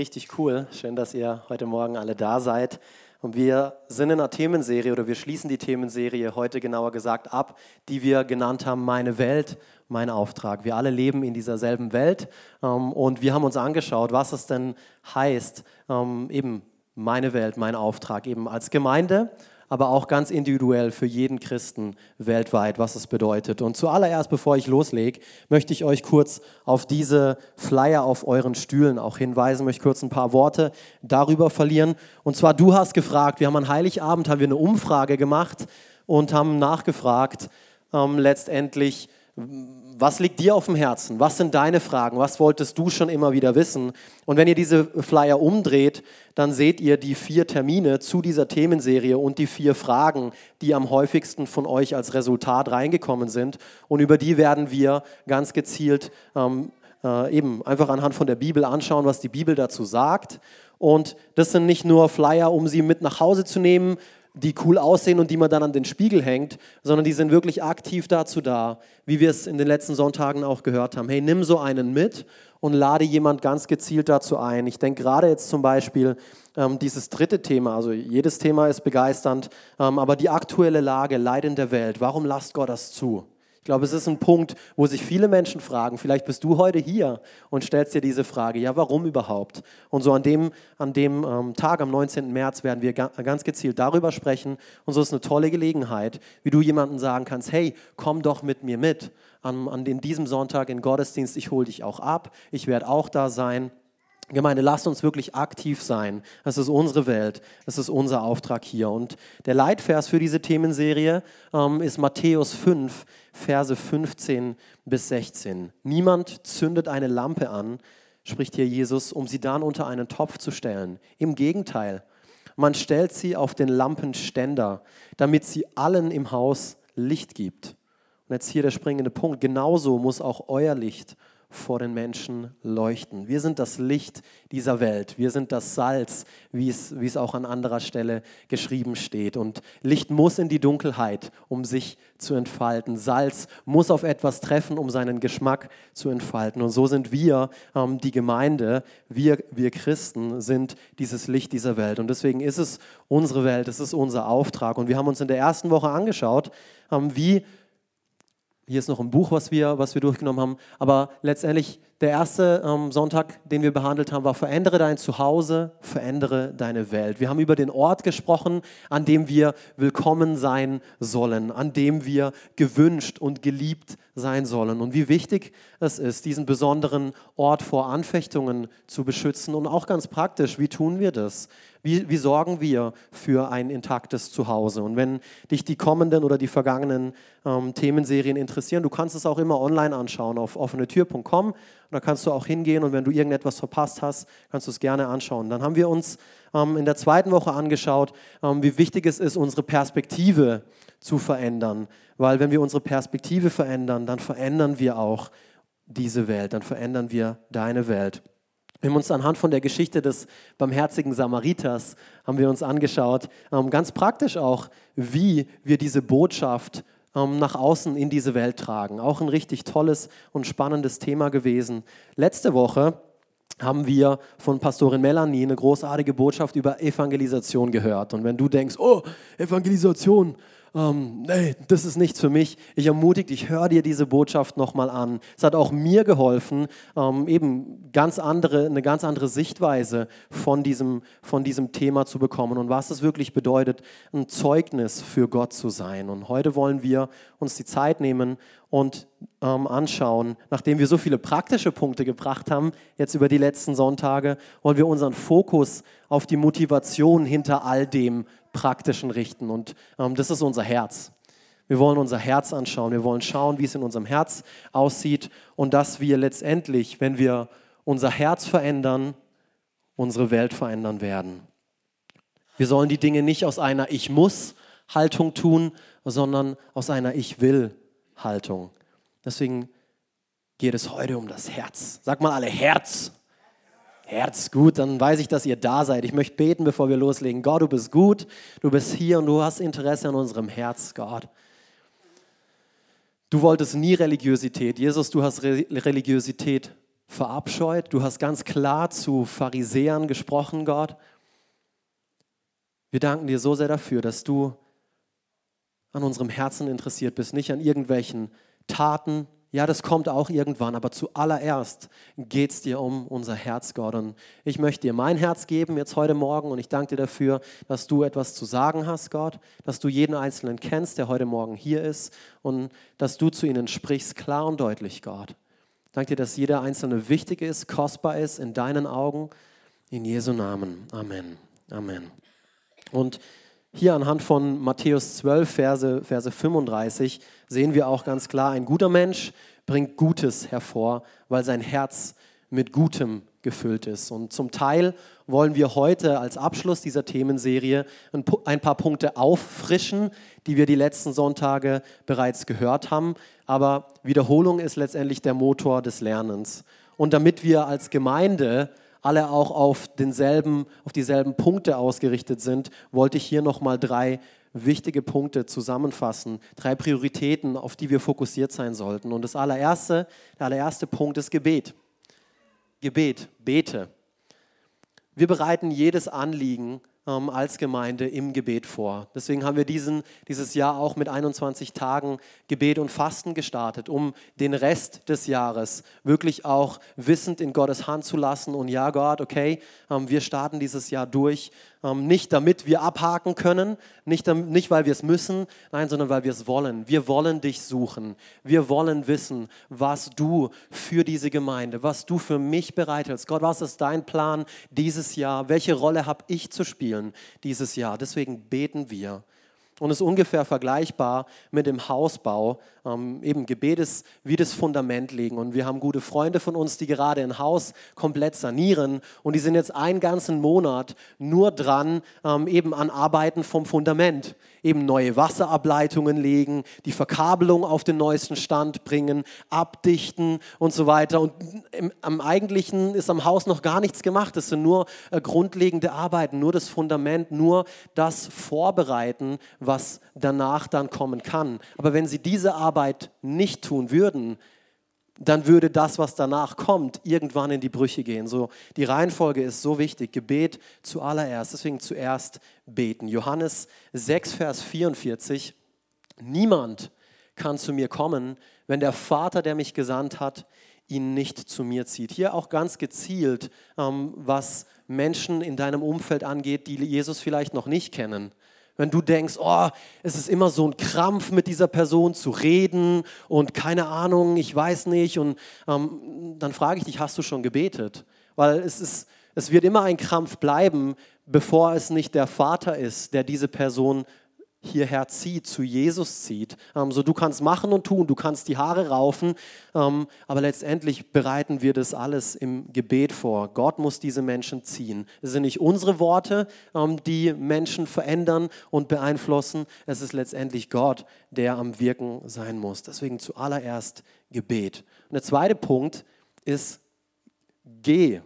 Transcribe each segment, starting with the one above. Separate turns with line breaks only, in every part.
Richtig cool. Schön, dass ihr heute Morgen alle da seid. Und wir sind in einer Themenserie oder wir schließen die Themenserie heute genauer gesagt ab, die wir genannt haben, meine Welt, mein Auftrag. Wir alle leben in dieser selben Welt ähm, und wir haben uns angeschaut, was es denn heißt, ähm, eben meine Welt, mein Auftrag, eben als Gemeinde, aber auch ganz individuell für jeden Christen weltweit, was es bedeutet. Und zuallererst, bevor ich loslege, möchte ich euch kurz auf diese Flyer auf euren Stühlen auch hinweisen, möchte kurz ein paar Worte darüber verlieren. Und zwar, du hast gefragt, wir haben an Heiligabend haben wir eine Umfrage gemacht und haben nachgefragt, ähm, letztendlich, was liegt dir auf dem Herzen? Was sind deine Fragen? Was wolltest du schon immer wieder wissen? Und wenn ihr diese Flyer umdreht, dann seht ihr die vier Termine zu dieser Themenserie und die vier Fragen, die am häufigsten von euch als Resultat reingekommen sind. Und über die werden wir ganz gezielt ähm, äh, eben einfach anhand von der Bibel anschauen, was die Bibel dazu sagt. Und das sind nicht nur Flyer, um sie mit nach Hause zu nehmen, die cool aussehen und die man dann an den Spiegel hängt, sondern die sind wirklich aktiv dazu da, wie wir es in den letzten Sonntagen auch gehört haben. Hey, nimm so einen mit und lade jemand ganz gezielt dazu ein. Ich denke gerade jetzt zum Beispiel ähm, dieses dritte Thema, also jedes Thema ist begeisternd, ähm, aber die aktuelle Lage, Leid in der Welt, warum lasst Gott das zu? Ich glaube, es ist ein Punkt, wo sich viele Menschen fragen, vielleicht bist du heute hier und stellst dir diese Frage, ja, warum überhaupt? Und so an dem, an dem ähm, Tag, am 19. März, werden wir ga, ganz gezielt darüber sprechen. Und so ist eine tolle Gelegenheit, wie du jemandem sagen kannst, hey, komm doch mit mir mit. An, an diesem Sonntag in Gottesdienst, ich hole dich auch ab, ich werde auch da sein. Gemeinde, lasst uns wirklich aktiv sein. Das ist unsere Welt, das ist unser Auftrag hier. Und der Leitvers für diese Themenserie ähm, ist Matthäus 5, Verse 15 bis 16. Niemand zündet eine Lampe an, spricht hier Jesus, um sie dann unter einen Topf zu stellen. Im Gegenteil, man stellt sie auf den Lampenständer, damit sie allen im Haus Licht gibt. Und jetzt hier der springende Punkt. Genauso muss auch euer Licht vor den Menschen leuchten. Wir sind das Licht dieser Welt. Wir sind das Salz, wie es, wie es auch an anderer Stelle geschrieben steht. Und Licht muss in die Dunkelheit, um sich zu entfalten. Salz muss auf etwas treffen, um seinen Geschmack zu entfalten. Und so sind wir, ähm, die Gemeinde, wir, wir Christen, sind dieses Licht dieser Welt. Und deswegen ist es unsere Welt, es ist unser Auftrag. Und wir haben uns in der ersten Woche angeschaut, ähm, wie hier ist noch ein Buch, was wir, was wir durchgenommen haben. Aber letztendlich der erste ähm, Sonntag, den wir behandelt haben, war Verändere dein Zuhause, verändere deine Welt. Wir haben über den Ort gesprochen, an dem wir willkommen sein sollen, an dem wir gewünscht und geliebt sein sollen. Und wie wichtig es ist, diesen besonderen Ort vor Anfechtungen zu beschützen. Und auch ganz praktisch, wie tun wir das? Wie, wie sorgen wir für ein intaktes Zuhause? Und wenn dich die kommenden oder die vergangenen ähm, Themenserien interessieren, du kannst es auch immer online anschauen auf offenetür.com. Und da kannst du auch hingehen und wenn du irgendetwas verpasst hast, kannst du es gerne anschauen. Dann haben wir uns ähm, in der zweiten Woche angeschaut, ähm, wie wichtig es ist, unsere Perspektive zu verändern. Weil wenn wir unsere Perspektive verändern, dann verändern wir auch diese Welt, dann verändern wir deine Welt. Wir haben uns anhand von der Geschichte des barmherzigen Samariters haben wir uns angeschaut, ähm, ganz praktisch auch, wie wir diese Botschaft ähm, nach außen in diese Welt tragen. Auch ein richtig tolles und spannendes Thema gewesen. Letzte Woche haben wir von Pastorin Melanie eine großartige Botschaft über Evangelisation gehört. Und wenn du denkst, oh, Evangelisation, ähm, nee, das ist nichts für mich. Ich ermutige dich, hör dir diese Botschaft nochmal an. Es hat auch mir geholfen, ähm, eben ganz andere, eine ganz andere Sichtweise von diesem, von diesem Thema zu bekommen und was es wirklich bedeutet, ein Zeugnis für Gott zu sein. Und heute wollen wir uns die Zeit nehmen und ähm, anschauen, nachdem wir so viele praktische Punkte gebracht haben, jetzt über die letzten Sonntage, wollen wir unseren Fokus auf die Motivation hinter all dem Praktischen richten. Und ähm, das ist unser Herz. Wir wollen unser Herz anschauen. Wir wollen schauen, wie es in unserem Herz aussieht und dass wir letztendlich, wenn wir unser Herz verändern, unsere Welt verändern werden. Wir sollen die Dinge nicht aus einer Ich muss Haltung tun, sondern aus einer Ich will Haltung. Deswegen geht es heute um das Herz. Sag mal alle Herz. Herz gut, dann weiß ich, dass ihr da seid. Ich möchte beten, bevor wir loslegen. Gott, du bist gut, du bist hier und du hast Interesse an unserem Herz, Gott. Du wolltest nie Religiosität. Jesus, du hast Re Religiosität verabscheut. Du hast ganz klar zu Pharisäern gesprochen, Gott. Wir danken dir so sehr dafür, dass du an unserem Herzen interessiert bist, nicht an irgendwelchen Taten. Ja, das kommt auch irgendwann, aber zuallererst geht es dir um unser Herz, Gott. Und ich möchte dir mein Herz geben jetzt heute Morgen und ich danke dir dafür, dass du etwas zu sagen hast, Gott, dass du jeden Einzelnen kennst, der heute Morgen hier ist und dass du zu ihnen sprichst, klar und deutlich, Gott. Danke dir, dass jeder Einzelne wichtig ist, kostbar ist in deinen Augen. In Jesu Namen. Amen. Amen. Und hier anhand von Matthäus 12, Verse, Verse 35 sehen wir auch ganz klar, ein guter Mensch bringt Gutes hervor, weil sein Herz mit Gutem gefüllt ist. Und zum Teil wollen wir heute als Abschluss dieser Themenserie ein paar Punkte auffrischen, die wir die letzten Sonntage bereits gehört haben. Aber Wiederholung ist letztendlich der Motor des Lernens. Und damit wir als Gemeinde alle auch auf, denselben, auf dieselben Punkte ausgerichtet sind, wollte ich hier nochmal drei wichtige Punkte zusammenfassen, drei Prioritäten, auf die wir fokussiert sein sollten. Und das allererste, der allererste Punkt ist Gebet. Gebet, bete. Wir bereiten jedes Anliegen ähm, als Gemeinde im Gebet vor. Deswegen haben wir diesen, dieses Jahr auch mit 21 Tagen Gebet und Fasten gestartet, um den Rest des Jahres wirklich auch wissend in Gottes Hand zu lassen. Und ja, Gott, okay, ähm, wir starten dieses Jahr durch nicht damit wir abhaken können, nicht, nicht weil wir es müssen, nein, sondern weil wir es wollen. Wir wollen dich suchen. Wir wollen wissen, was du für diese Gemeinde, was du für mich bereithältst. Gott, was ist dein Plan dieses Jahr? Welche Rolle habe ich zu spielen dieses Jahr? Deswegen beten wir und ist ungefähr vergleichbar mit dem Hausbau. Ähm, eben Gebet ist wie das Fundament legen. Und wir haben gute Freunde von uns, die gerade ein Haus komplett sanieren. Und die sind jetzt einen ganzen Monat nur dran, ähm, eben an Arbeiten vom Fundament. Eben neue Wasserableitungen legen, die Verkabelung auf den neuesten Stand bringen, abdichten und so weiter. Und im, am Eigentlichen ist am Haus noch gar nichts gemacht. Es sind nur äh, grundlegende Arbeiten, nur das Fundament, nur das Vorbereiten, was danach dann kommen kann. Aber wenn sie diese Arbeit nicht tun würden, dann würde das, was danach kommt, irgendwann in die Brüche gehen. So, die Reihenfolge ist so wichtig. Gebet zuallererst, deswegen zuerst beten. Johannes 6, Vers 44. Niemand kann zu mir kommen, wenn der Vater, der mich gesandt hat, ihn nicht zu mir zieht. Hier auch ganz gezielt, ähm, was Menschen in deinem Umfeld angeht, die Jesus vielleicht noch nicht kennen. Wenn du denkst, oh, es ist immer so ein Krampf mit dieser Person zu reden und keine Ahnung, ich weiß nicht. Und ähm, dann frage ich dich, hast du schon gebetet? Weil es, ist, es wird immer ein Krampf bleiben, bevor es nicht der Vater ist, der diese Person hierher zieht, zu Jesus zieht. Ähm, so du kannst machen und tun, du kannst die Haare raufen, ähm, aber letztendlich bereiten wir das alles im Gebet vor. Gott muss diese Menschen ziehen. Es sind nicht unsere Worte, ähm, die Menschen verändern und beeinflussen. Es ist letztendlich Gott, der am Wirken sein muss. Deswegen zuallererst Gebet. Und der zweite Punkt ist, geh.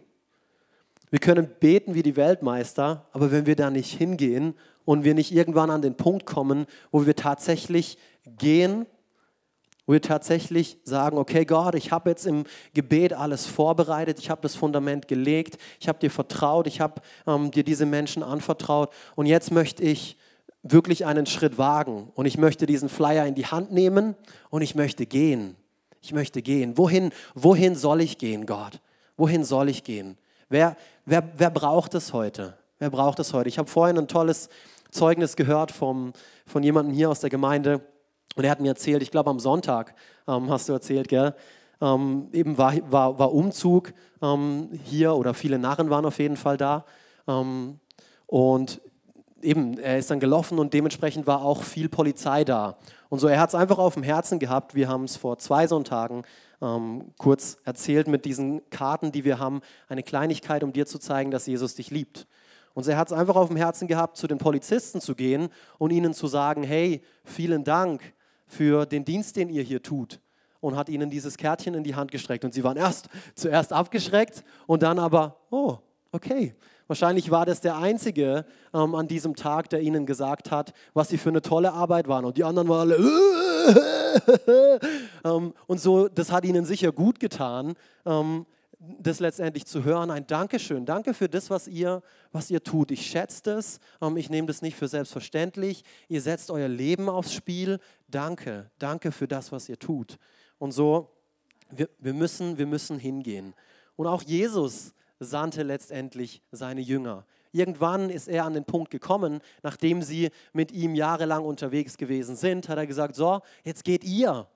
Wir können beten wie die Weltmeister, aber wenn wir da nicht hingehen und wir nicht irgendwann an den Punkt kommen, wo wir tatsächlich gehen, wo wir tatsächlich sagen, okay Gott, ich habe jetzt im Gebet alles vorbereitet, ich habe das Fundament gelegt, ich habe dir vertraut, ich habe ähm, dir diese Menschen anvertraut und jetzt möchte ich wirklich einen Schritt wagen und ich möchte diesen Flyer in die Hand nehmen und ich möchte gehen. Ich möchte gehen. Wohin, wohin soll ich gehen, Gott? Wohin soll ich gehen? Wer, wer, wer braucht es heute? Wer braucht es heute? Ich habe vorhin ein tolles Zeugnis gehört vom, von jemandem hier aus der Gemeinde und er hat mir erzählt, ich glaube am Sonntag ähm, hast du erzählt, gell? Ähm, eben war, war, war Umzug ähm, hier oder viele Narren waren auf jeden Fall da. Ähm, und eben, er ist dann gelaufen und dementsprechend war auch viel Polizei da. Und so, er hat es einfach auf dem Herzen gehabt. Wir haben es vor zwei Sonntagen ähm, kurz erzählt mit diesen Karten, die wir haben. Eine Kleinigkeit, um dir zu zeigen, dass Jesus dich liebt. Und er hat es einfach auf dem Herzen gehabt, zu den Polizisten zu gehen und ihnen zu sagen, hey, vielen Dank für den Dienst, den ihr hier tut. Und hat ihnen dieses Kärtchen in die Hand gestreckt. Und sie waren erst zuerst abgeschreckt und dann aber, oh, okay. Wahrscheinlich war das der Einzige ähm, an diesem Tag, der ihnen gesagt hat, was sie für eine tolle Arbeit waren. Und die anderen waren alle. ähm, und so, das hat ihnen sicher gut getan, ähm, das letztendlich zu hören, ein Dankeschön. Danke für das, was ihr, was ihr tut. Ich schätze das. Ähm, ich nehme das nicht für selbstverständlich. Ihr setzt euer Leben aufs Spiel. Danke. Danke für das, was ihr tut. Und so, wir, wir, müssen, wir müssen hingehen. Und auch Jesus sandte letztendlich seine Jünger. Irgendwann ist er an den Punkt gekommen, nachdem sie mit ihm jahrelang unterwegs gewesen sind, hat er gesagt, so, jetzt geht ihr.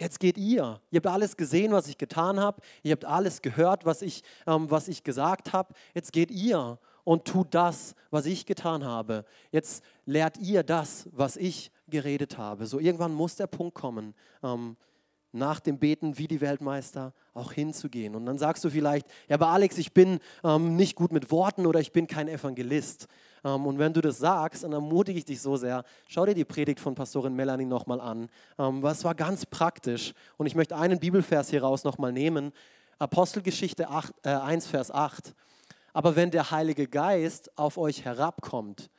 Jetzt geht ihr. Ihr habt alles gesehen, was ich getan habe. Ihr habt alles gehört, was ich, ähm, was ich gesagt habe. Jetzt geht ihr und tut das, was ich getan habe. Jetzt lehrt ihr das, was ich geredet habe. So irgendwann muss der Punkt kommen, ähm, nach dem Beten wie die Weltmeister auch hinzugehen. Und dann sagst du vielleicht, ja, aber Alex, ich bin ähm, nicht gut mit Worten oder ich bin kein Evangelist. Ähm, und wenn du das sagst, dann ermutige ich dich so sehr, schau dir die Predigt von Pastorin Melanie nochmal an. Ähm, was war ganz praktisch. Und ich möchte einen Bibelvers hier raus nochmal nehmen. Apostelgeschichte 8, äh, 1, Vers 8. Aber wenn der Heilige Geist auf euch herabkommt,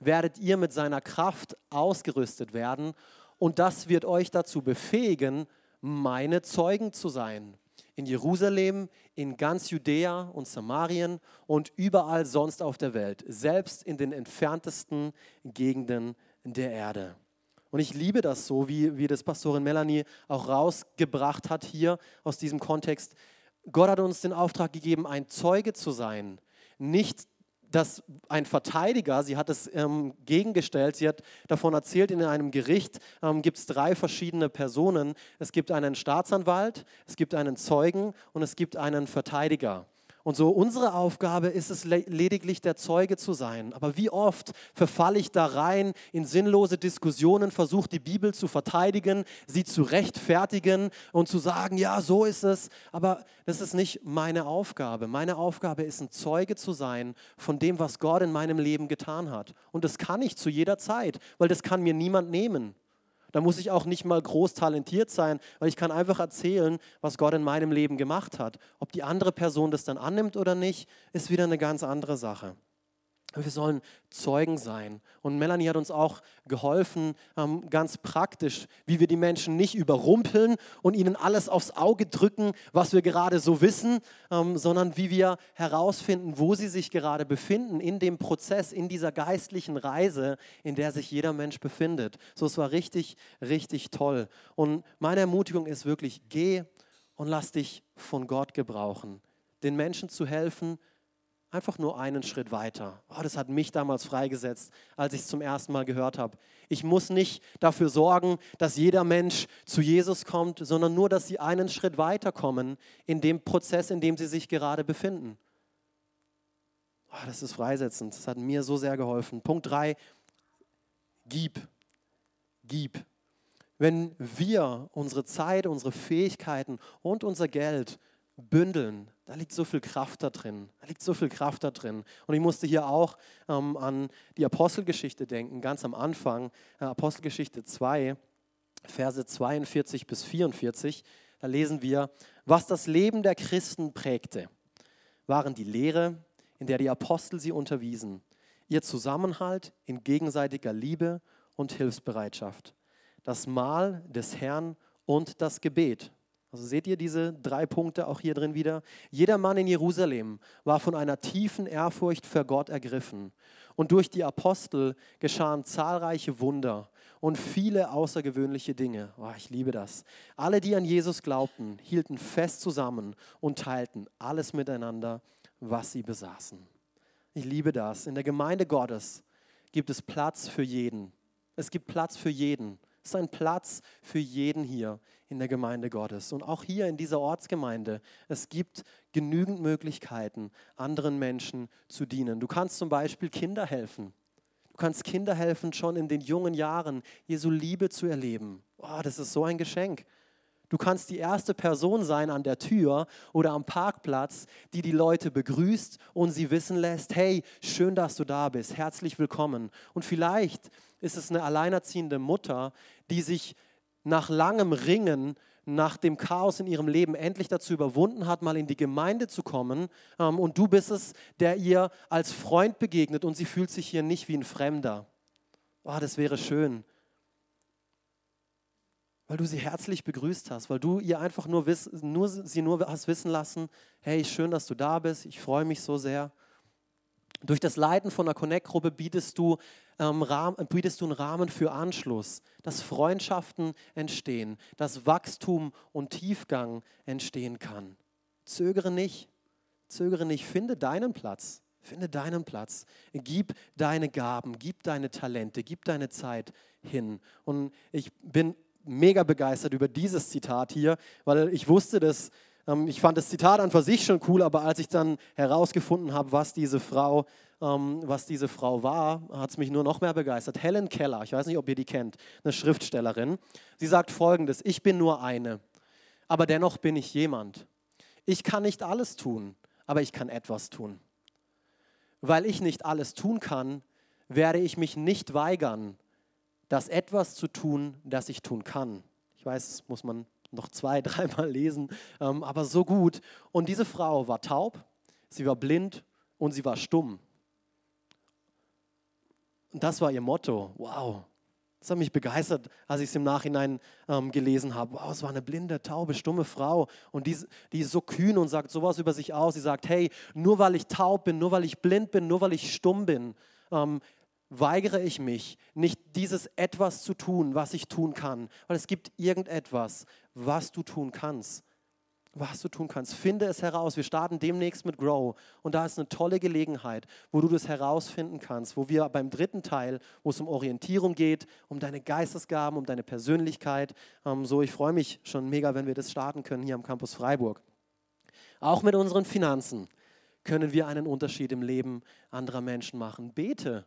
werdet ihr mit seiner Kraft ausgerüstet werden und das wird euch dazu befähigen, meine Zeugen zu sein. In Jerusalem, in ganz Judäa und Samarien und überall sonst auf der Welt, selbst in den entferntesten Gegenden der Erde. Und ich liebe das so, wie, wie das Pastorin Melanie auch rausgebracht hat hier aus diesem Kontext. Gott hat uns den Auftrag gegeben, ein Zeuge zu sein. Nicht dass ein Verteidiger, sie hat es ähm, gegengestellt, sie hat davon erzählt, in einem Gericht ähm, gibt es drei verschiedene Personen. Es gibt einen Staatsanwalt, es gibt einen Zeugen und es gibt einen Verteidiger. Und so unsere Aufgabe ist es lediglich der Zeuge zu sein. Aber wie oft verfalle ich da rein in sinnlose Diskussionen, versuche die Bibel zu verteidigen, sie zu rechtfertigen und zu sagen, ja, so ist es. Aber das ist nicht meine Aufgabe. Meine Aufgabe ist ein Zeuge zu sein von dem, was Gott in meinem Leben getan hat. Und das kann ich zu jeder Zeit, weil das kann mir niemand nehmen. Da muss ich auch nicht mal groß talentiert sein, weil ich kann einfach erzählen, was Gott in meinem Leben gemacht hat. Ob die andere Person das dann annimmt oder nicht, ist wieder eine ganz andere Sache. Wir sollen Zeugen sein. Und Melanie hat uns auch geholfen, ähm, ganz praktisch, wie wir die Menschen nicht überrumpeln und ihnen alles aufs Auge drücken, was wir gerade so wissen, ähm, sondern wie wir herausfinden, wo sie sich gerade befinden in dem Prozess, in dieser geistlichen Reise, in der sich jeder Mensch befindet. So, es war richtig, richtig toll. Und meine Ermutigung ist wirklich, geh und lass dich von Gott gebrauchen, den Menschen zu helfen, Einfach nur einen Schritt weiter. Oh, das hat mich damals freigesetzt, als ich es zum ersten Mal gehört habe. Ich muss nicht dafür sorgen, dass jeder Mensch zu Jesus kommt, sondern nur, dass sie einen Schritt weiterkommen in dem Prozess, in dem sie sich gerade befinden. Oh, das ist freisetzend. Das hat mir so sehr geholfen. Punkt 3. Gib. Gib. Wenn wir unsere Zeit, unsere Fähigkeiten und unser Geld bündeln, da liegt so viel Kraft da drin. Da liegt so viel Kraft da drin. Und ich musste hier auch ähm, an die Apostelgeschichte denken, ganz am Anfang, äh, Apostelgeschichte 2, Verse 42 bis 44. Da lesen wir, was das Leben der Christen prägte, waren die Lehre, in der die Apostel sie unterwiesen, ihr Zusammenhalt in gegenseitiger Liebe und Hilfsbereitschaft, das Mahl des Herrn und das Gebet. Also seht ihr diese drei Punkte auch hier drin wieder? Jeder Mann in Jerusalem war von einer tiefen Ehrfurcht für Gott ergriffen. Und durch die Apostel geschahen zahlreiche Wunder und viele außergewöhnliche Dinge. Oh, ich liebe das. Alle, die an Jesus glaubten, hielten fest zusammen und teilten alles miteinander, was sie besaßen. Ich liebe das. In der Gemeinde Gottes gibt es Platz für jeden. Es gibt Platz für jeden. Es ist ein Platz für jeden hier in der Gemeinde Gottes. Und auch hier in dieser Ortsgemeinde, es gibt genügend Möglichkeiten, anderen Menschen zu dienen. Du kannst zum Beispiel Kinder helfen. Du kannst Kinder helfen, schon in den jungen Jahren Jesu Liebe zu erleben. Oh, das ist so ein Geschenk. Du kannst die erste Person sein an der Tür oder am Parkplatz, die die Leute begrüßt und sie wissen lässt, hey, schön, dass du da bist, herzlich willkommen. Und vielleicht ist es eine alleinerziehende Mutter, die sich nach langem Ringen, nach dem Chaos in ihrem Leben endlich dazu überwunden hat, mal in die Gemeinde zu kommen. Ähm, und du bist es, der ihr als Freund begegnet und sie fühlt sich hier nicht wie ein Fremder. Oh, das wäre schön. weil du sie herzlich begrüßt hast, weil du ihr einfach nur, wiss, nur sie nur hast wissen lassen, hey, schön, dass du da bist, ich freue mich so sehr. Durch das Leiten von einer Connect-Gruppe bietest du, ähm, bietest du einen Rahmen für Anschluss, dass Freundschaften entstehen, dass Wachstum und Tiefgang entstehen kann. Zögere nicht, zögere nicht, finde deinen Platz, finde deinen Platz, gib deine Gaben, gib deine Talente, gib deine Zeit hin. Und ich bin mega begeistert über dieses Zitat hier, weil ich wusste, dass ich fand das Zitat an für sich schon cool, aber als ich dann herausgefunden habe, was diese Frau, ähm, was diese Frau war, hat es mich nur noch mehr begeistert. Helen Keller, ich weiß nicht, ob ihr die kennt, eine Schriftstellerin. Sie sagt folgendes, ich bin nur eine, aber dennoch bin ich jemand. Ich kann nicht alles tun, aber ich kann etwas tun. Weil ich nicht alles tun kann, werde ich mich nicht weigern, das etwas zu tun, das ich tun kann. Ich weiß, das muss man noch zwei, dreimal lesen, ähm, aber so gut. Und diese Frau war taub, sie war blind und sie war stumm. Und das war ihr Motto. Wow. Das hat mich begeistert, als ich es im Nachhinein ähm, gelesen habe. Wow, es war eine blinde, taube, stumme Frau. Und die, die ist so kühn und sagt sowas über sich aus. Sie sagt, hey, nur weil ich taub bin, nur weil ich blind bin, nur weil ich stumm bin, ähm, weigere ich mich, nicht dieses etwas zu tun, was ich tun kann. Weil es gibt irgendetwas, was du tun kannst. Was du tun kannst. Finde es heraus. Wir starten demnächst mit Grow. Und da ist eine tolle Gelegenheit, wo du das herausfinden kannst, wo wir beim dritten Teil, wo es um Orientierung geht, um deine Geistesgaben, um deine Persönlichkeit. Ähm, so, ich freue mich schon mega, wenn wir das starten können hier am Campus Freiburg. Auch mit unseren Finanzen können wir einen Unterschied im Leben anderer Menschen machen. Bete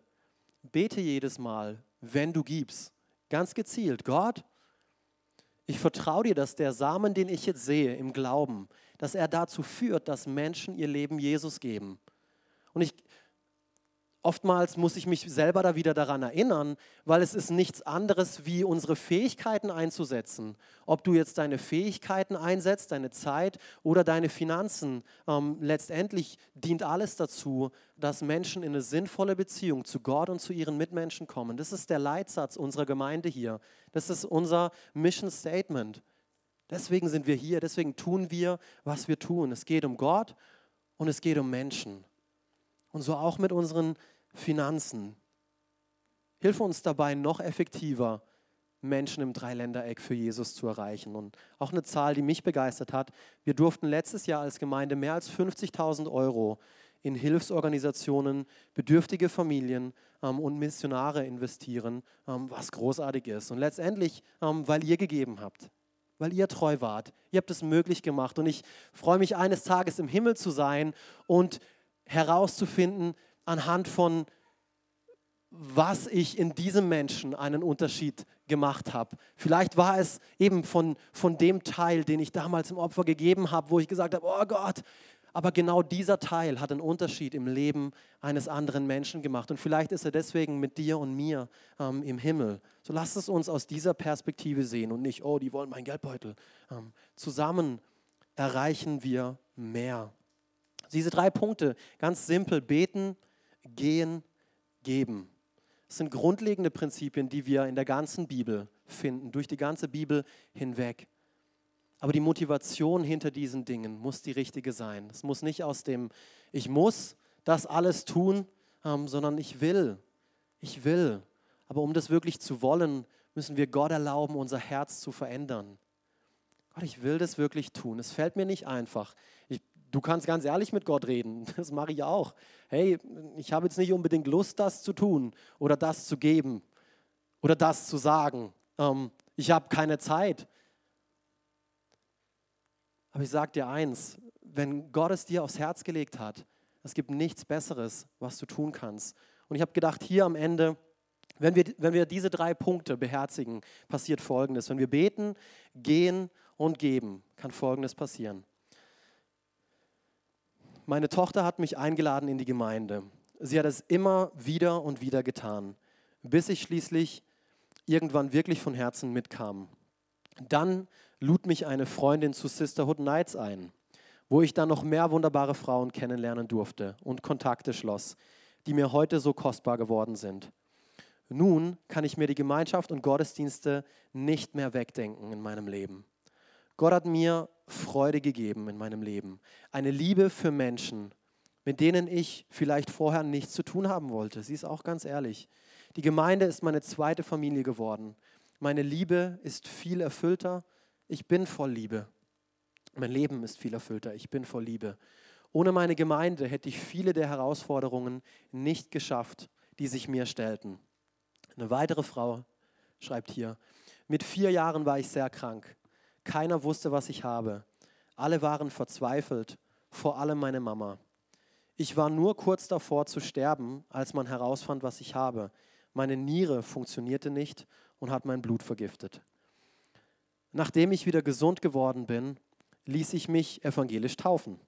bete jedes Mal, wenn du gibst, ganz gezielt, Gott, ich vertraue dir, dass der Samen, den ich jetzt sehe im Glauben, dass er dazu führt, dass Menschen ihr Leben Jesus geben. Und ich, oftmals muss ich mich selber da wieder daran erinnern, weil es ist nichts anderes, wie unsere Fähigkeiten einzusetzen. Ob du jetzt deine Fähigkeiten einsetzt, deine Zeit oder deine Finanzen, ähm, letztendlich dient alles dazu, dass Menschen in eine sinnvolle Beziehung zu Gott und zu ihren Mitmenschen kommen. Das ist der Leitsatz unserer Gemeinde hier. Das ist unser Mission Statement. Deswegen sind wir hier, deswegen tun wir, was wir tun. Es geht um Gott und es geht um Menschen. Und so auch mit unseren Finanzen. Hilfe uns dabei, noch effektiver Menschen im Dreiländereck für Jesus zu erreichen. Und auch eine Zahl, die mich begeistert hat. Wir durften letztes Jahr als Gemeinde mehr als 50.000 Euro in Hilfsorganisationen, bedürftige Familien ähm, und Missionare investieren, ähm, was großartig ist. Und letztendlich, ähm, weil ihr gegeben habt, weil ihr treu wart. Ihr habt es möglich gemacht. Und ich freue mich eines Tages im Himmel zu sein und herauszufinden, anhand von was ich in diesem Menschen einen Unterschied gemacht habe. Vielleicht war es eben von, von dem Teil, den ich damals im Opfer gegeben habe, wo ich gesagt habe, oh Gott, aber genau dieser Teil hat einen Unterschied im Leben eines anderen Menschen gemacht. Und vielleicht ist er deswegen mit dir und mir ähm, im Himmel. So lasst es uns aus dieser Perspektive sehen und nicht, oh, die wollen meinen Geldbeutel. Ähm, zusammen erreichen wir mehr. Diese drei Punkte, ganz simpel, beten, gehen, geben. Das sind grundlegende Prinzipien, die wir in der ganzen Bibel finden, durch die ganze Bibel hinweg. Aber die Motivation hinter diesen Dingen muss die richtige sein. Es muss nicht aus dem Ich muss das alles tun, ähm, sondern ich will. Ich will. Aber um das wirklich zu wollen, müssen wir Gott erlauben, unser Herz zu verändern. Gott, ich will das wirklich tun. Es fällt mir nicht einfach. Ich Du kannst ganz ehrlich mit Gott reden. Das mache ich auch. Hey, ich habe jetzt nicht unbedingt Lust, das zu tun oder das zu geben oder das zu sagen. Ähm, ich habe keine Zeit. Aber ich sage dir eins, wenn Gott es dir aufs Herz gelegt hat, es gibt nichts Besseres, was du tun kannst. Und ich habe gedacht, hier am Ende, wenn wir, wenn wir diese drei Punkte beherzigen, passiert Folgendes. Wenn wir beten, gehen und geben, kann Folgendes passieren. Meine Tochter hat mich eingeladen in die Gemeinde. Sie hat es immer wieder und wieder getan, bis ich schließlich irgendwann wirklich von Herzen mitkam. Dann lud mich eine Freundin zu Sisterhood Nights ein, wo ich dann noch mehr wunderbare Frauen kennenlernen durfte und Kontakte schloss, die mir heute so kostbar geworden sind. Nun kann ich mir die Gemeinschaft und Gottesdienste nicht mehr wegdenken in meinem Leben. Gott hat mir Freude gegeben in meinem Leben, eine Liebe für Menschen, mit denen ich vielleicht vorher nichts zu tun haben wollte. Sie ist auch ganz ehrlich. Die Gemeinde ist meine zweite Familie geworden. Meine Liebe ist viel erfüllter. Ich bin voll Liebe. Mein Leben ist viel erfüllter. Ich bin voll Liebe. Ohne meine Gemeinde hätte ich viele der Herausforderungen nicht geschafft, die sich mir stellten. Eine weitere Frau schreibt hier, mit vier Jahren war ich sehr krank. Keiner wusste, was ich habe. Alle waren verzweifelt, vor allem meine Mama. Ich war nur kurz davor zu sterben, als man herausfand, was ich habe. Meine Niere funktionierte nicht und hat mein Blut vergiftet. Nachdem ich wieder gesund geworden bin, ließ ich mich evangelisch taufen.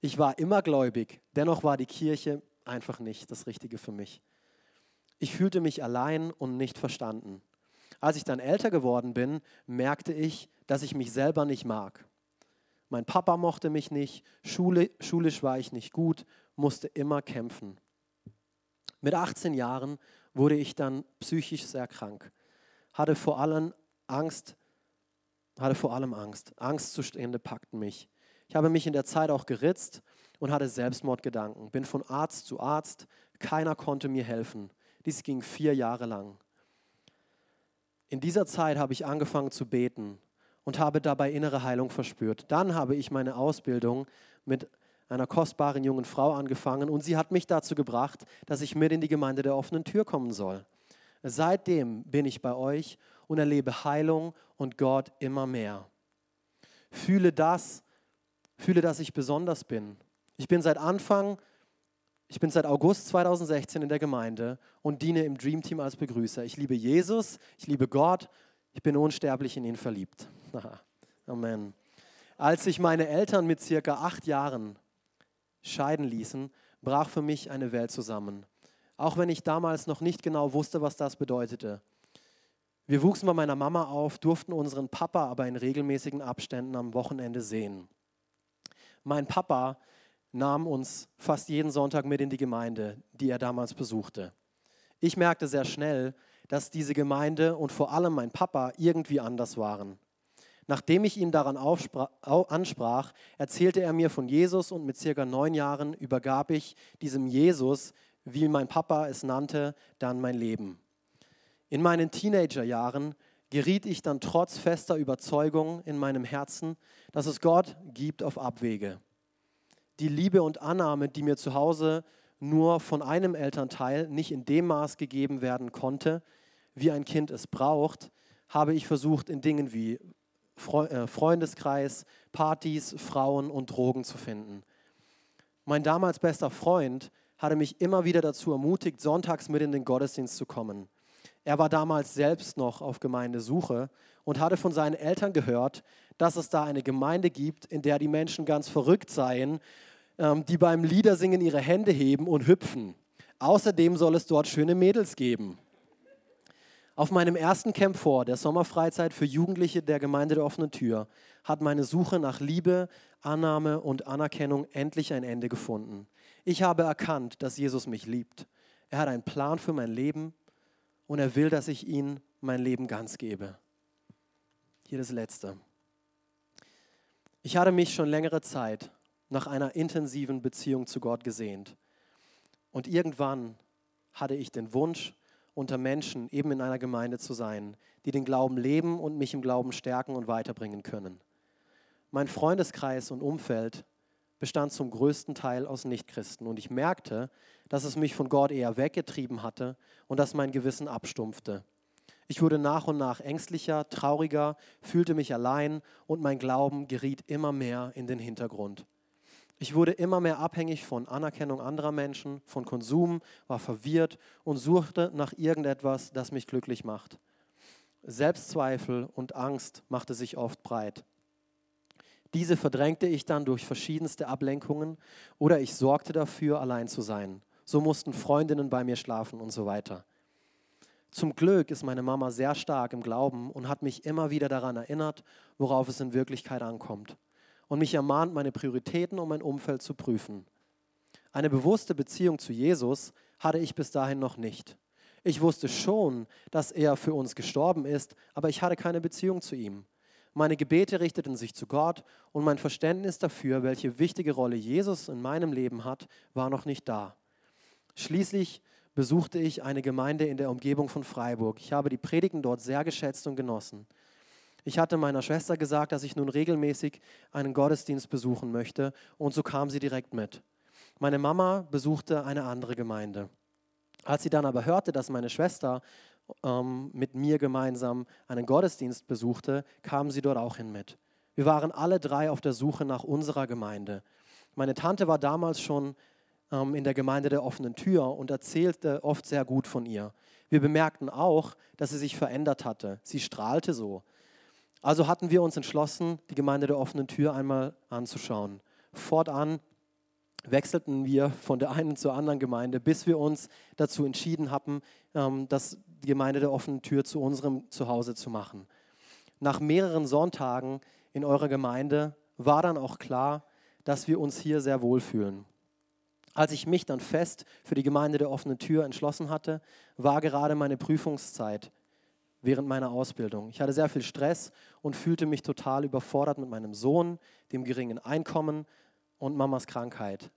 Ich war immer gläubig, dennoch war die Kirche einfach nicht das Richtige für mich. Ich fühlte mich allein und nicht verstanden. Als ich dann älter geworden bin, merkte ich, dass ich mich selber nicht mag. Mein Papa mochte mich nicht, Schule, schulisch war ich nicht gut, musste immer kämpfen. Mit 18 Jahren wurde ich dann psychisch sehr krank, hatte vor allem Angst, hatte vor allem Angst. Angstzustände packten mich. Ich habe mich in der Zeit auch geritzt und hatte Selbstmordgedanken. Bin von Arzt zu Arzt, keiner konnte mir helfen. Dies ging vier Jahre lang. In dieser Zeit habe ich angefangen zu beten und habe dabei innere Heilung verspürt. Dann habe ich meine Ausbildung mit einer kostbaren jungen Frau angefangen und sie hat mich dazu gebracht, dass ich mit in die Gemeinde der offenen Tür kommen soll. Seitdem bin ich bei euch und erlebe Heilung und Gott immer mehr. Fühle das, fühle, dass ich besonders bin. Ich bin seit Anfang, ich bin seit August 2016 in der Gemeinde und diene im Dream Team als Begrüßer. Ich liebe Jesus, ich liebe Gott, ich bin unsterblich in ihn verliebt. Amen. Als sich meine Eltern mit circa acht Jahren scheiden ließen, brach für mich eine Welt zusammen. Auch wenn ich damals noch nicht genau wusste, was das bedeutete. Wir wuchsen bei meiner Mama auf, durften unseren Papa aber in regelmäßigen Abständen am Wochenende sehen. Mein Papa nahm uns fast jeden Sonntag mit in die Gemeinde, die er damals besuchte. Ich merkte sehr schnell, dass diese Gemeinde und vor allem mein Papa irgendwie anders waren. Nachdem ich ihn daran ansprach, erzählte er mir von Jesus und mit circa neun Jahren übergab ich diesem Jesus, wie mein Papa es nannte, dann mein Leben. In meinen Teenagerjahren geriet ich dann trotz fester Überzeugung in meinem Herzen, dass es Gott gibt auf Abwege. Die Liebe und Annahme, die mir zu Hause nur von einem Elternteil nicht in dem Maß gegeben werden konnte, wie ein Kind es braucht, habe ich versucht, in Dingen wie Freundeskreis, Partys, Frauen und Drogen zu finden. Mein damals bester Freund hatte mich immer wieder dazu ermutigt, sonntags mit in den Gottesdienst zu kommen. Er war damals selbst noch auf Gemeindesuche und hatte von seinen Eltern gehört, dass es da eine Gemeinde gibt, in der die Menschen ganz verrückt seien, ähm, die beim Liedersingen ihre Hände heben und hüpfen. Außerdem soll es dort schöne Mädels geben. Auf meinem ersten Camp vor, der Sommerfreizeit für Jugendliche der Gemeinde der offenen Tür, hat meine Suche nach Liebe, Annahme und Anerkennung endlich ein Ende gefunden. Ich habe erkannt, dass Jesus mich liebt. Er hat einen Plan für mein Leben und er will, dass ich ihm mein Leben ganz gebe. Hier das Letzte. Ich hatte mich schon längere Zeit nach einer intensiven Beziehung zu Gott gesehnt. Und irgendwann hatte ich den Wunsch, unter Menschen eben in einer Gemeinde zu sein, die den Glauben leben und mich im Glauben stärken und weiterbringen können. Mein Freundeskreis und Umfeld bestand zum größten Teil aus Nichtchristen. Und ich merkte, dass es mich von Gott eher weggetrieben hatte und dass mein Gewissen abstumpfte. Ich wurde nach und nach ängstlicher, trauriger, fühlte mich allein und mein Glauben geriet immer mehr in den Hintergrund. Ich wurde immer mehr abhängig von Anerkennung anderer Menschen, von Konsum, war verwirrt und suchte nach irgendetwas, das mich glücklich macht. Selbstzweifel und Angst machte sich oft breit. Diese verdrängte ich dann durch verschiedenste Ablenkungen oder ich sorgte dafür, allein zu sein. So mussten Freundinnen bei mir schlafen und so weiter. Zum Glück ist meine Mama sehr stark im Glauben und hat mich immer wieder daran erinnert, worauf es in Wirklichkeit ankommt. Und mich ermahnt, meine Prioritäten und mein Umfeld zu prüfen. Eine bewusste Beziehung zu Jesus hatte ich bis dahin noch nicht. Ich wusste schon, dass er für uns gestorben ist, aber ich hatte keine Beziehung zu ihm. Meine Gebete richteten sich zu Gott und mein Verständnis dafür, welche wichtige Rolle Jesus in meinem Leben hat, war noch nicht da. Schließlich besuchte ich eine Gemeinde in der Umgebung von Freiburg. Ich habe die Predigten dort sehr geschätzt und genossen. Ich hatte meiner Schwester gesagt, dass ich nun regelmäßig einen Gottesdienst besuchen möchte und so kam sie direkt mit. Meine Mama besuchte eine andere Gemeinde. Als sie dann aber hörte, dass meine Schwester ähm, mit mir gemeinsam einen Gottesdienst besuchte, kamen sie dort auch hin mit. Wir waren alle drei auf der Suche nach unserer Gemeinde. Meine Tante war damals schon ähm, in der Gemeinde der offenen Tür und erzählte oft sehr gut von ihr. Wir bemerkten auch, dass sie sich verändert hatte. Sie strahlte so. Also hatten wir uns entschlossen, die Gemeinde der offenen Tür einmal anzuschauen. Fortan wechselten wir von der einen zur anderen Gemeinde, bis wir uns dazu entschieden hatten, ähm, das die Gemeinde der offenen Tür zu unserem Zuhause zu machen. Nach mehreren Sonntagen in eurer Gemeinde war dann auch klar, dass wir uns hier sehr wohlfühlen. Als ich mich dann fest für die Gemeinde der offenen Tür entschlossen hatte, war gerade meine Prüfungszeit während meiner Ausbildung. Ich hatte sehr viel Stress und fühlte mich total überfordert mit meinem Sohn, dem geringen Einkommen und Mamas Krankheit.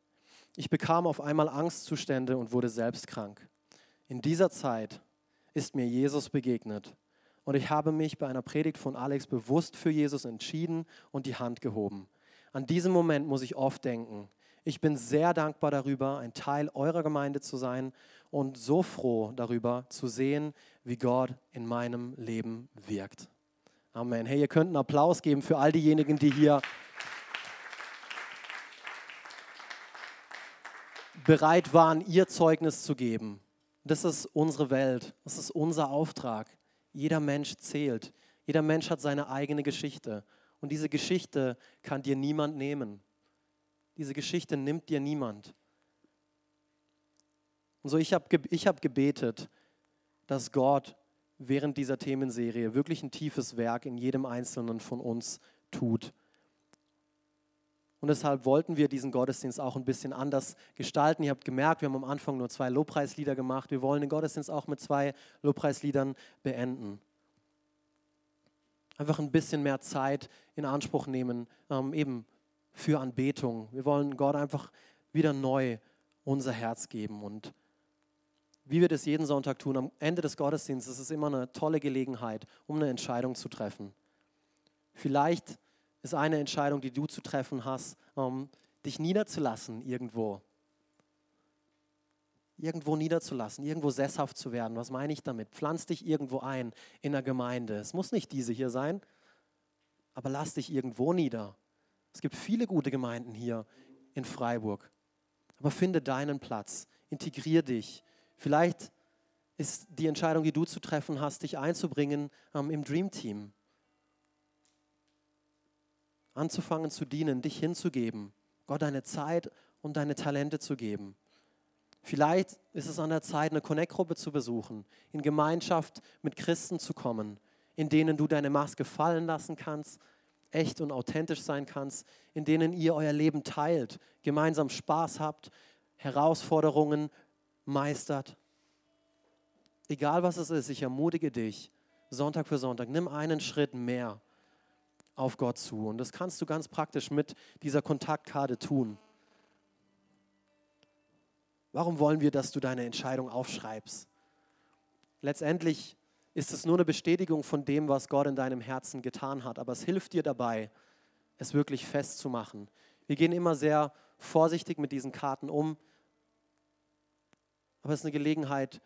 Ich bekam auf einmal Angstzustände und wurde selbst krank. In dieser Zeit ist mir Jesus begegnet. Und ich habe mich bei einer Predigt von Alex bewusst für Jesus entschieden und die Hand gehoben. An diesem Moment muss ich oft denken. Ich bin sehr dankbar darüber, ein Teil eurer Gemeinde zu sein und so froh darüber zu sehen, wie Gott in meinem Leben wirkt. Amen. Hey, ihr könnt einen Applaus geben für all diejenigen, die hier bereit waren, ihr Zeugnis zu geben. Das ist unsere Welt, das ist unser Auftrag. Jeder Mensch zählt, jeder Mensch hat seine eigene Geschichte und diese Geschichte kann dir niemand nehmen. Diese Geschichte nimmt dir niemand. Und so, ich habe ich hab gebetet, dass Gott während dieser Themenserie wirklich ein tiefes Werk in jedem Einzelnen von uns tut. Und deshalb wollten wir diesen Gottesdienst auch ein bisschen anders gestalten. Ihr habt gemerkt, wir haben am Anfang nur zwei Lobpreislieder gemacht. Wir wollen den Gottesdienst auch mit zwei Lobpreisliedern beenden. Einfach ein bisschen mehr Zeit in Anspruch nehmen, ähm, eben für Anbetung. Wir wollen Gott einfach wieder neu unser Herz geben. Und wie wir das jeden Sonntag tun, am Ende des Gottesdienstes ist es immer eine tolle Gelegenheit, um eine Entscheidung zu treffen. Vielleicht ist eine Entscheidung, die du zu treffen hast, um dich niederzulassen irgendwo. Irgendwo niederzulassen, irgendwo sesshaft zu werden. Was meine ich damit? Pflanz dich irgendwo ein in der Gemeinde. Es muss nicht diese hier sein, aber lass dich irgendwo nieder. Es gibt viele gute Gemeinden hier in Freiburg. Aber finde deinen Platz, integrier dich. Vielleicht ist die Entscheidung, die du zu treffen hast, dich einzubringen ähm, im Dream Team anzufangen zu dienen, dich hinzugeben, Gott deine Zeit und deine Talente zu geben. Vielleicht ist es an der Zeit, eine Connect-Gruppe zu besuchen, in Gemeinschaft mit Christen zu kommen, in denen du deine Maske fallen lassen kannst, echt und authentisch sein kannst, in denen ihr euer Leben teilt, gemeinsam Spaß habt, Herausforderungen meistert. Egal was es ist, ich ermutige dich, Sonntag für Sonntag, nimm einen Schritt mehr auf Gott zu. Und das kannst du ganz praktisch mit dieser Kontaktkarte tun. Warum wollen wir, dass du deine Entscheidung aufschreibst? Letztendlich ist es nur eine Bestätigung von dem, was Gott in deinem Herzen getan hat, aber es hilft dir dabei, es wirklich festzumachen. Wir gehen immer sehr vorsichtig mit diesen Karten um, aber es ist eine Gelegenheit,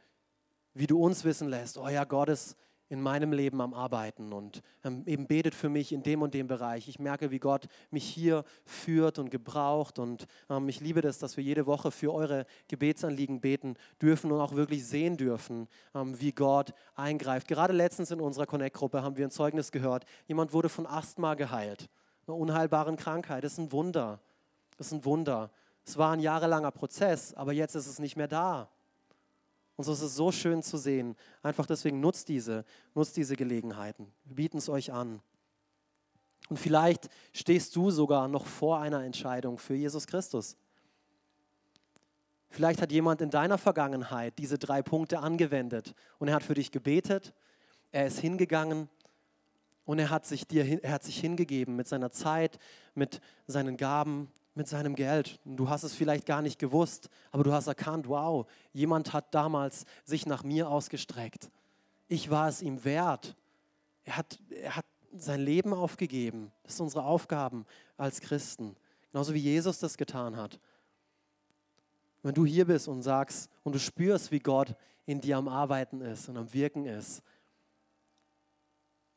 wie du uns wissen lässt, oh ja, Gott ist in meinem Leben am Arbeiten und ähm, eben betet für mich in dem und dem Bereich. Ich merke, wie Gott mich hier führt und gebraucht und ähm, ich liebe das, dass wir jede Woche für eure Gebetsanliegen beten dürfen und auch wirklich sehen dürfen, ähm, wie Gott eingreift. Gerade letztens in unserer Connect-Gruppe haben wir ein Zeugnis gehört. Jemand wurde von Asthma geheilt, einer unheilbaren Krankheit. Das ist ein Wunder. Das ist ein Wunder. Es war ein jahrelanger Prozess, aber jetzt ist es nicht mehr da. Und so ist es so schön zu sehen. Einfach deswegen nutzt diese, nutzt diese Gelegenheiten. Wir bieten es euch an. Und vielleicht stehst du sogar noch vor einer Entscheidung für Jesus Christus. Vielleicht hat jemand in deiner Vergangenheit diese drei Punkte angewendet und er hat für dich gebetet, er ist hingegangen und er hat sich, dir, er hat sich hingegeben mit seiner Zeit, mit seinen Gaben, mit seinem Geld. Du hast es vielleicht gar nicht gewusst, aber du hast erkannt, wow, jemand hat damals sich nach mir ausgestreckt. Ich war es ihm wert. Er hat, er hat sein Leben aufgegeben. Das ist unsere Aufgaben als Christen. Genauso wie Jesus das getan hat. Wenn du hier bist und sagst und du spürst, wie Gott in dir am Arbeiten ist und am Wirken ist,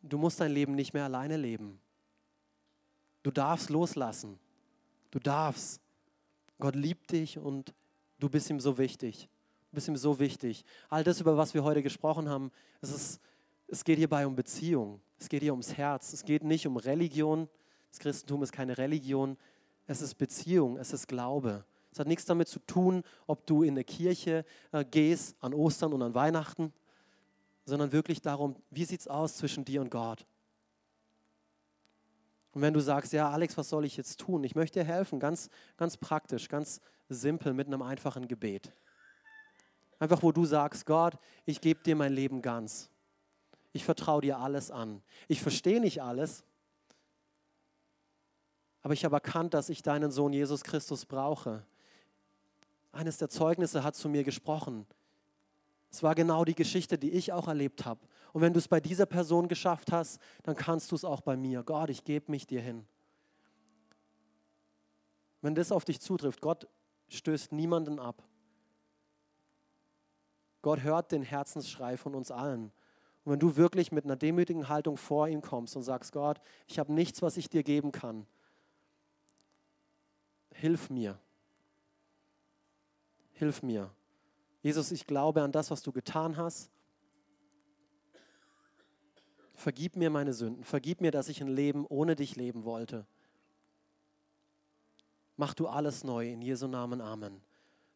du musst dein Leben nicht mehr alleine leben. Du darfst loslassen. Du darfst. Gott liebt dich und du bist ihm so wichtig. Du bist ihm so wichtig. All das, über was wir heute gesprochen haben, es, ist, es geht hierbei um Beziehung. Es geht hier ums Herz. Es geht nicht um Religion. Das Christentum ist keine Religion. Es ist Beziehung. Es ist Glaube. Es hat nichts damit zu tun, ob du in eine Kirche äh, gehst an Ostern und an Weihnachten, sondern wirklich darum, wie sieht es aus zwischen dir und Gott? Und wenn du sagst, ja, Alex, was soll ich jetzt tun? Ich möchte dir helfen, ganz, ganz praktisch, ganz simpel, mit einem einfachen Gebet. Einfach, wo du sagst, Gott, ich gebe dir mein Leben ganz. Ich vertraue dir alles an. Ich verstehe nicht alles, aber ich habe erkannt, dass ich deinen Sohn Jesus Christus brauche. Eines der Zeugnisse hat zu mir gesprochen. Es war genau die Geschichte, die ich auch erlebt habe. Und wenn du es bei dieser Person geschafft hast, dann kannst du es auch bei mir. Gott, ich gebe mich dir hin. Wenn das auf dich zutrifft, Gott stößt niemanden ab. Gott hört den Herzensschrei von uns allen. Und wenn du wirklich mit einer demütigen Haltung vor ihn kommst und sagst, Gott, ich habe nichts, was ich dir geben kann, hilf mir. Hilf mir. Jesus, ich glaube an das, was du getan hast. Vergib mir meine Sünden. Vergib mir, dass ich ein Leben ohne dich leben wollte. Mach du alles neu in Jesu Namen. Amen.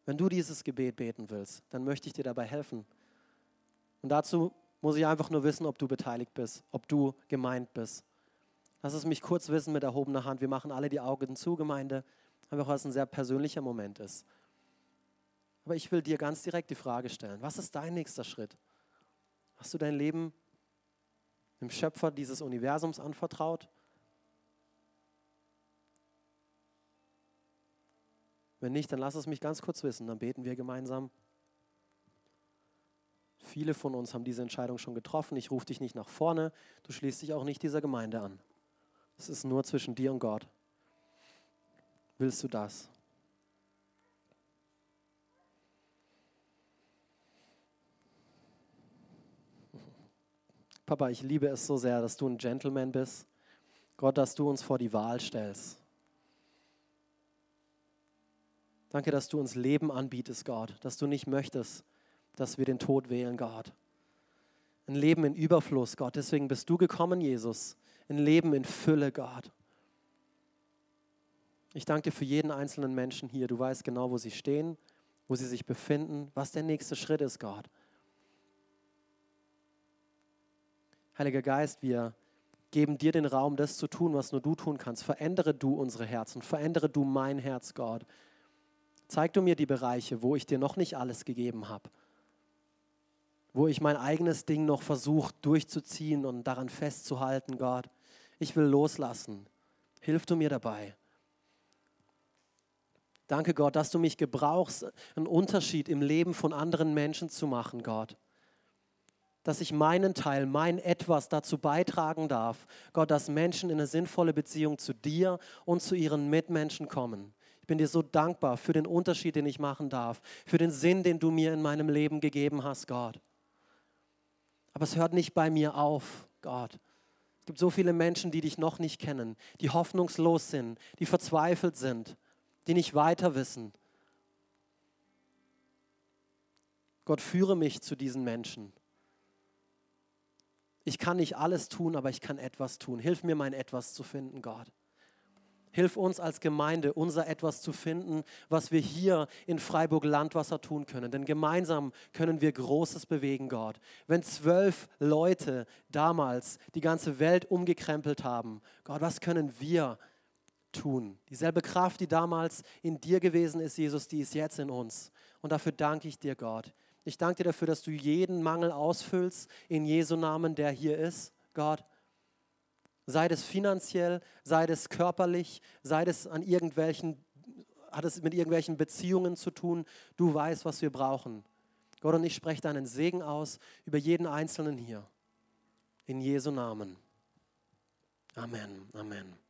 Wenn du dieses Gebet beten willst, dann möchte ich dir dabei helfen. Und dazu muss ich einfach nur wissen, ob du beteiligt bist, ob du gemeint bist. Lass es mich kurz wissen mit erhobener Hand. Wir machen alle die Augen zu, Gemeinde, einfach weil es ein sehr persönlicher Moment ist. Aber ich will dir ganz direkt die Frage stellen, was ist dein nächster Schritt? Hast du dein Leben dem Schöpfer dieses Universums anvertraut? Wenn nicht, dann lass es mich ganz kurz wissen, dann beten wir gemeinsam. Viele von uns haben diese Entscheidung schon getroffen. Ich rufe dich nicht nach vorne, du schließt dich auch nicht dieser Gemeinde an. Es ist nur zwischen dir und Gott. Willst du das? Papa, ich liebe es so sehr, dass du ein Gentleman bist. Gott, dass du uns vor die Wahl stellst. Danke, dass du uns Leben anbietest, Gott, dass du nicht möchtest, dass wir den Tod wählen, Gott. Ein Leben in Überfluss, Gott. Deswegen bist du gekommen, Jesus. Ein Leben in Fülle, Gott. Ich danke dir für jeden einzelnen Menschen hier. Du weißt genau, wo sie stehen, wo sie sich befinden, was der nächste Schritt ist, Gott. Heiliger Geist, wir geben dir den Raum, das zu tun, was nur du tun kannst. Verändere du unsere Herzen, verändere du mein Herz, Gott. Zeig du mir die Bereiche, wo ich dir noch nicht alles gegeben habe, wo ich mein eigenes Ding noch versuche durchzuziehen und daran festzuhalten, Gott. Ich will loslassen. Hilf du mir dabei. Danke, Gott, dass du mich gebrauchst, einen Unterschied im Leben von anderen Menschen zu machen, Gott dass ich meinen Teil, mein Etwas dazu beitragen darf, Gott, dass Menschen in eine sinnvolle Beziehung zu dir und zu ihren Mitmenschen kommen. Ich bin dir so dankbar für den Unterschied, den ich machen darf, für den Sinn, den du mir in meinem Leben gegeben hast, Gott. Aber es hört nicht bei mir auf, Gott. Es gibt so viele Menschen, die dich noch nicht kennen, die hoffnungslos sind, die verzweifelt sind, die nicht weiter wissen. Gott, führe mich zu diesen Menschen. Ich kann nicht alles tun, aber ich kann etwas tun. Hilf mir, mein Etwas zu finden, Gott. Hilf uns als Gemeinde, unser Etwas zu finden, was wir hier in Freiburg Landwasser tun können. Denn gemeinsam können wir Großes bewegen, Gott. Wenn zwölf Leute damals die ganze Welt umgekrempelt haben, Gott, was können wir tun? Dieselbe Kraft, die damals in dir gewesen ist, Jesus, die ist jetzt in uns. Und dafür danke ich dir, Gott. Ich danke dir dafür, dass du jeden Mangel ausfüllst in Jesu Namen, der hier ist, Gott. Sei das finanziell, sei das körperlich, sei das an irgendwelchen, hat es mit irgendwelchen Beziehungen zu tun. Du weißt, was wir brauchen. Gott, und ich spreche deinen Segen aus über jeden Einzelnen hier. In Jesu Namen. Amen. Amen.